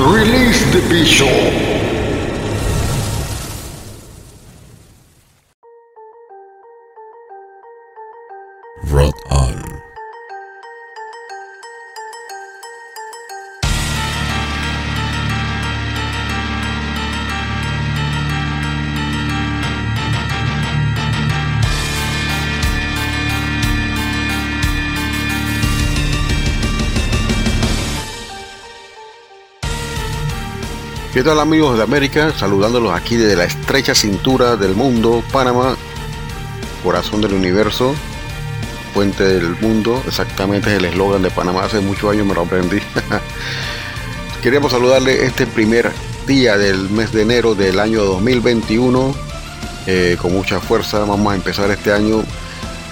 Release the Bishop. Rot On. ¿Qué tal amigos de América? Saludándolos aquí desde la estrecha cintura del mundo, Panamá, corazón del universo, fuente del mundo, exactamente es el eslogan de Panamá, hace muchos años me lo aprendí. Queríamos saludarle este primer día del mes de enero del año 2021, eh, con mucha fuerza, vamos a empezar este año.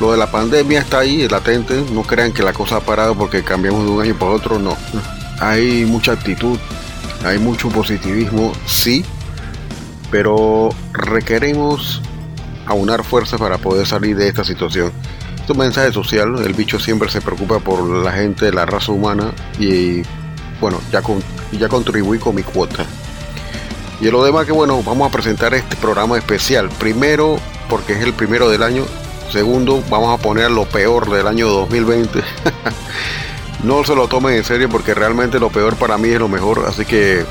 Lo de la pandemia está ahí, latente, no crean que la cosa ha parado porque cambiamos de un año para otro, no. Hay mucha actitud, hay mucho positivismo, sí, pero requerimos aunar fuerzas para poder salir de esta situación. Es un mensaje social, el bicho siempre se preocupa por la gente, la raza humana y bueno, ya, con, ya contribuí con mi cuota. Y lo demás que bueno, vamos a presentar este programa especial. Primero, porque es el primero del año. Segundo, vamos a poner lo peor del año 2020. no se lo tomen en serio porque realmente lo peor para mí es lo mejor. Así que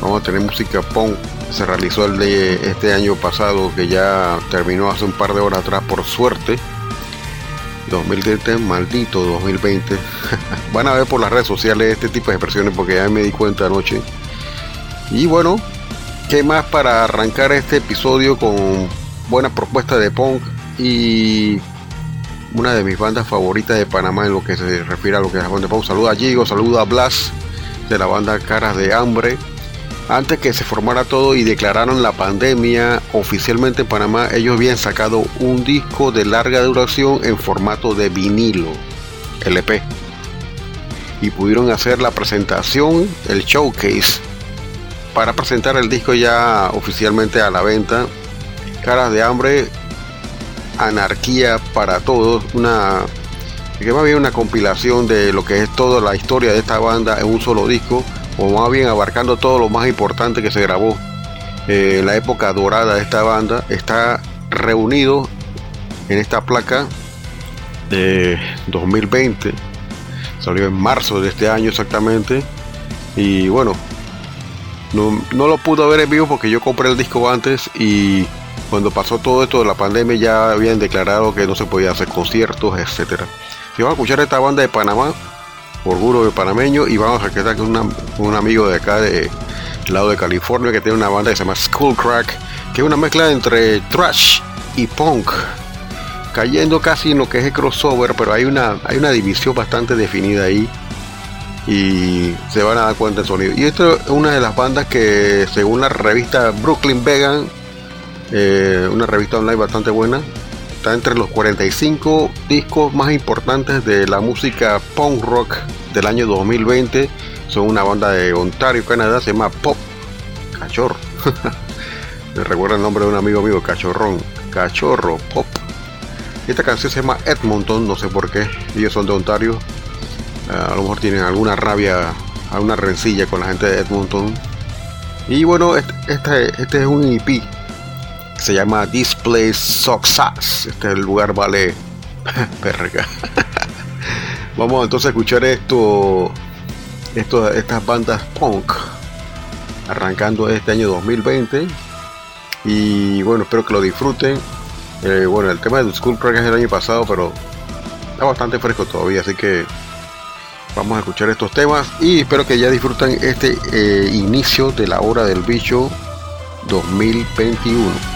vamos a tener música punk. Se realizó el de este año pasado que ya terminó hace un par de horas atrás por suerte. 2020, maldito 2020. Van a ver por las redes sociales este tipo de expresiones porque ya me di cuenta anoche. Y bueno, ¿qué más para arrancar este episodio con buena propuesta de punk y una de mis bandas favoritas de Panamá en lo que se refiere a lo que es la banda punk? Saluda a Gigo, saluda a Blas de la banda Caras de Hambre. Antes que se formara todo y declararon la pandemia oficialmente en Panamá, ellos habían sacado un disco de larga duración en formato de vinilo, LP. Y pudieron hacer la presentación, el showcase, para presentar el disco ya oficialmente a la venta. Caras de Hambre, Anarquía para Todos, una que más bien una compilación de lo que es toda la historia de esta banda en un solo disco o más bien abarcando todo lo más importante que se grabó eh, la época dorada de esta banda, está reunido en esta placa de 2020. Salió en marzo de este año exactamente. Y bueno, no, no lo pude ver en vivo porque yo compré el disco antes y cuando pasó todo esto de la pandemia ya habían declarado que no se podía hacer conciertos, etcétera. Y vamos a escuchar esta banda de Panamá orgullo de panameño y vamos a quedar con, un amigo de acá de del lado de California que tiene una banda que se llama Skullcrack que es una mezcla entre thrash y punk cayendo casi en lo que es el crossover pero hay una hay una división bastante definida ahí y se van a dar cuenta del sonido y esto es una de las bandas que según la revista Brooklyn Vegan eh, una revista online bastante buena está entre los 45 discos más importantes de la música punk rock del año 2020. Son una banda de Ontario, Canadá, se llama Pop Cachorro. Me recuerda el nombre de un amigo mío, Cachorrón. Cachorro Pop. Esta canción se llama Edmonton, no sé por qué. Ellos son de Ontario. Ah, a lo mejor tienen alguna rabia, alguna rencilla con la gente de Edmonton. Y bueno, este, este, este es un EP se llama This Place Sucks Ass. Este lugar vale perga. Vamos entonces a escuchar esto, esto, estas bandas punk, arrancando este año 2020. Y bueno, espero que lo disfruten. Eh, bueno, el tema de School Crack es del año pasado, pero está bastante fresco todavía, así que vamos a escuchar estos temas y espero que ya disfruten este eh, inicio de la hora del bicho 2021.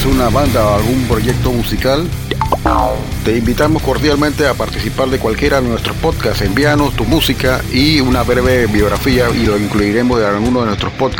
¿Tienes una banda o algún proyecto musical? Te invitamos cordialmente a participar de cualquiera de nuestros podcasts. Envíanos tu música y una breve biografía y lo incluiremos en alguno de nuestros podcasts.